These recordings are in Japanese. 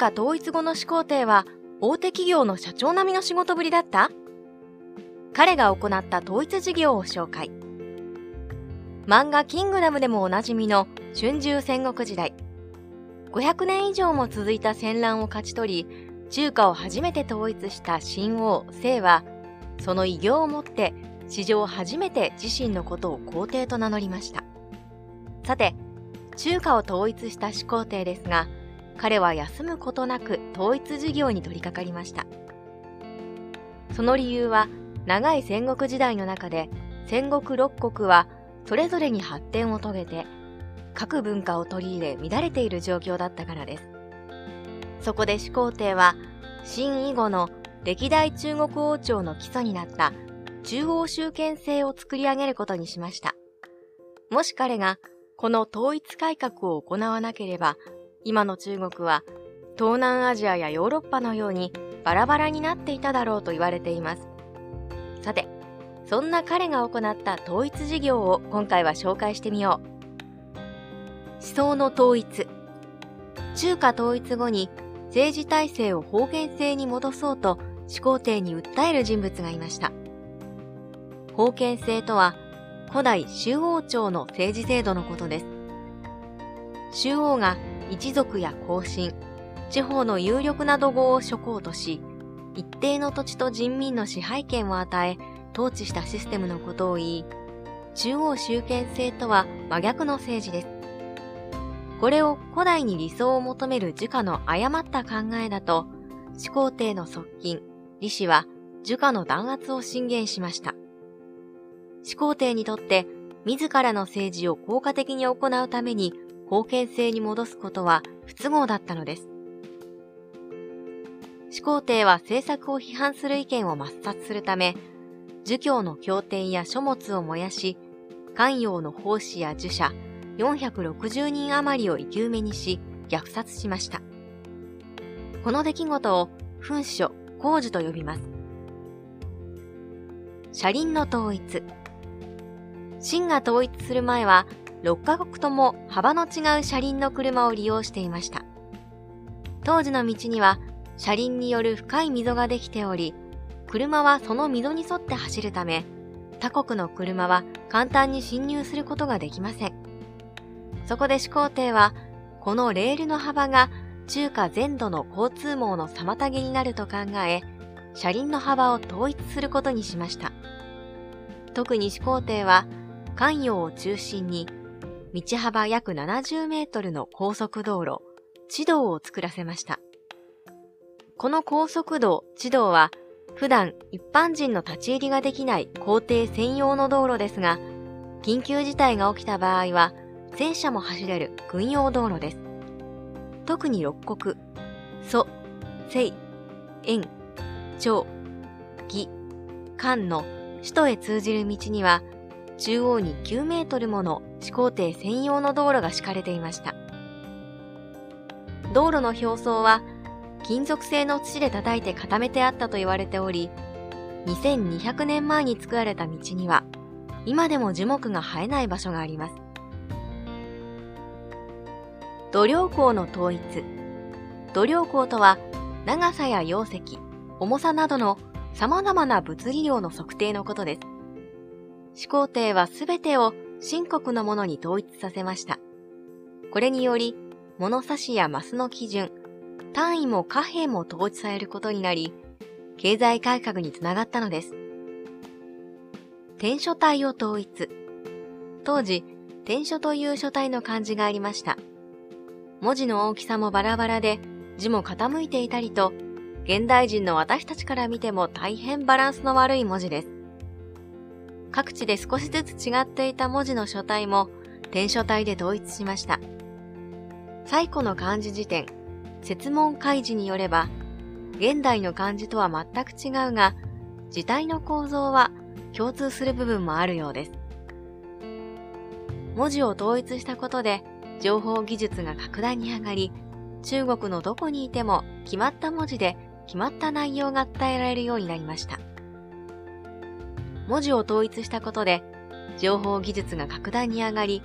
華統一後の始皇帝は大手企業の社長並みの仕事ぶりだった？彼が行った統一事業を紹介。漫画キングダムでもおなじみの春秋戦国時代。500年以上も続いた戦乱を勝ち取り、中華を初めて統一した新王、清は、その偉業をもって史上初めて自身のことを皇帝と名乗りました。さて、中華を統一した始皇帝ですが、彼は休むことなく統一事業に取り掛かりました。その理由は、長い戦国時代の中で戦国六国はそれぞれに発展を遂げて各文化を取り入れ乱れている状況だったからです。そこで始皇帝は新以後の歴代中国王朝の基礎になった中央集権制を作り上げることにしました。もし彼がこの統一改革を行わなければ、今の中国は東南アジアやヨーロッパのようにバラバラになっていただろうと言われています。さて、そんな彼が行った統一事業を今回は紹介してみよう。思想の統一。中華統一後に政治体制を方言制に戻そうと始皇帝に訴える人物がいました。封建制とは古代周王朝の政治制度のことです。周王が一族や皇親、地方の有力な土豪を諸侯とし、一定の土地と人民の支配権を与え、統治したシステムのことを言い、中央集権制とは真逆の政治です。これを古代に理想を求める儒家の誤った考えだと、始皇帝の側近、李氏は儒家の弾圧を進言しました。始皇帝にとって自らの政治を効果的に行うために封建制に戻すことは不都合だったのです。始皇帝は政策を批判する意見を抹殺するため、儒教の経典や書物を燃やし、官用の奉仕や儒者460人余りを生き埋めにし、虐殺しました。この出来事を噴書、工事と呼びます。車輪の統一。秦が統一する前は、6カ国とも幅の違う車輪の車を利用していました。当時の道には車輪による深い溝ができており、車はその溝に沿って走るため、他国の車は簡単に進入することができません。そこで始皇帝は、このレールの幅が中華全土の交通網の妨げになると考え、車輪の幅を統一することにしました。特に始皇帝は、関陽を中心に、道幅約70メートルの高速道路、地道を作らせました。この高速道、地道は、普段一般人の立ち入りができない工程専用の道路ですが、緊急事態が起きた場合は、戦車も走れる軍用道路です。特に六国、蘇、清、燕、趙、義、漢の首都へ通じる道には、中央に9メートルもの始皇帝専用の道路が敷かれていました。道路の表層は金属製の土で叩いて固めてあったと言われており、2200年前に作られた道には、今でも樹木が生えない場所があります。土量港の統一。土量港とは、長さや容積、重さなどの様々な物理量の測定のことです。始皇帝はすべてを秦国のものに統一させました。これにより、物差しやマスの基準、単位も貨幣も統一されることになり、経済改革につながったのです。篆書体を統一。当時、篆書という書体の漢字がありました。文字の大きさもバラバラで、字も傾いていたりと、現代人の私たちから見ても大変バランスの悪い文字です。各地で少しずつ違っていた文字の書体も、篆書体で統一しました。最古の漢字辞典、説問開示によれば、現代の漢字とは全く違うが、字体の構造は共通する部分もあるようです。文字を統一したことで、情報技術が格段に上がり、中国のどこにいても決まった文字で決まった内容が伝えられるようになりました。文字を統一したことで、情報技術が格段に上がり、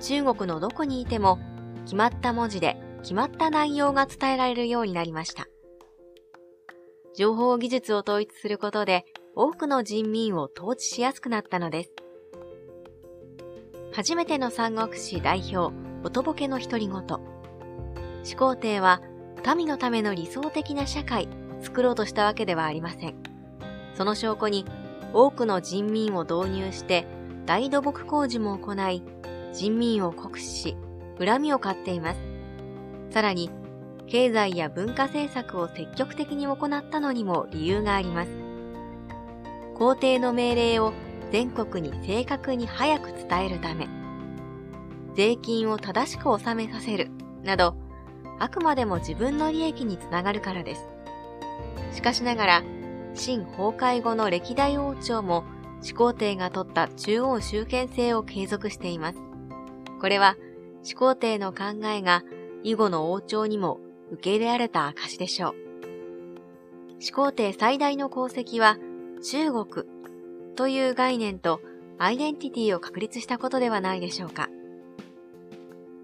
中国のどこにいても決まった文字で決まった内容が伝えられるようになりました。情報技術を統一することで多くの人民を統治しやすくなったのです。初めての三国志代表、音ボケの独り言。始皇帝は民のための理想的な社会を作ろうとしたわけではありません。その証拠に多くの人民を導入して大土木工事も行い、人民を酷使し、恨みを買っています。さらに、経済や文化政策を積極的に行ったのにも理由があります。皇帝の命令を全国に正確に早く伝えるため、税金を正しく納めさせる、など、あくまでも自分の利益につながるからです。しかしながら、秦崩壊後の歴代王朝も始皇帝が取った中央集権制を継続しています。これは始皇帝の考えが以後の王朝にも受け入れられた証でしょう。始皇帝最大の功績は中国という概念とアイデンティティを確立したことではないでしょうか。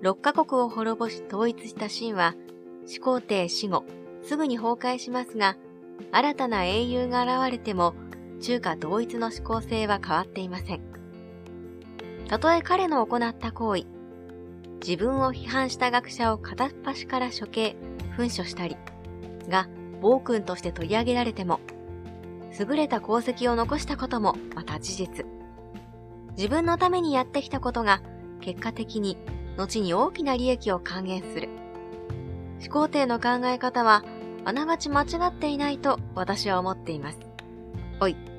6カ国を滅ぼし統一した秦は始皇帝死後すぐに崩壊しますが、新たな英雄が現れても中華統一の思考性は変わっていません。たとえ彼の行った行為、自分を批判した学者を片っ端から処刑、噴書したり、が暴君として取り上げられても、優れた功績を残したこともまた事実。自分のためにやってきたことが結果的に後に大きな利益を還元する。始皇帝の考え方はあながち間違っていないと私は思っています。おい。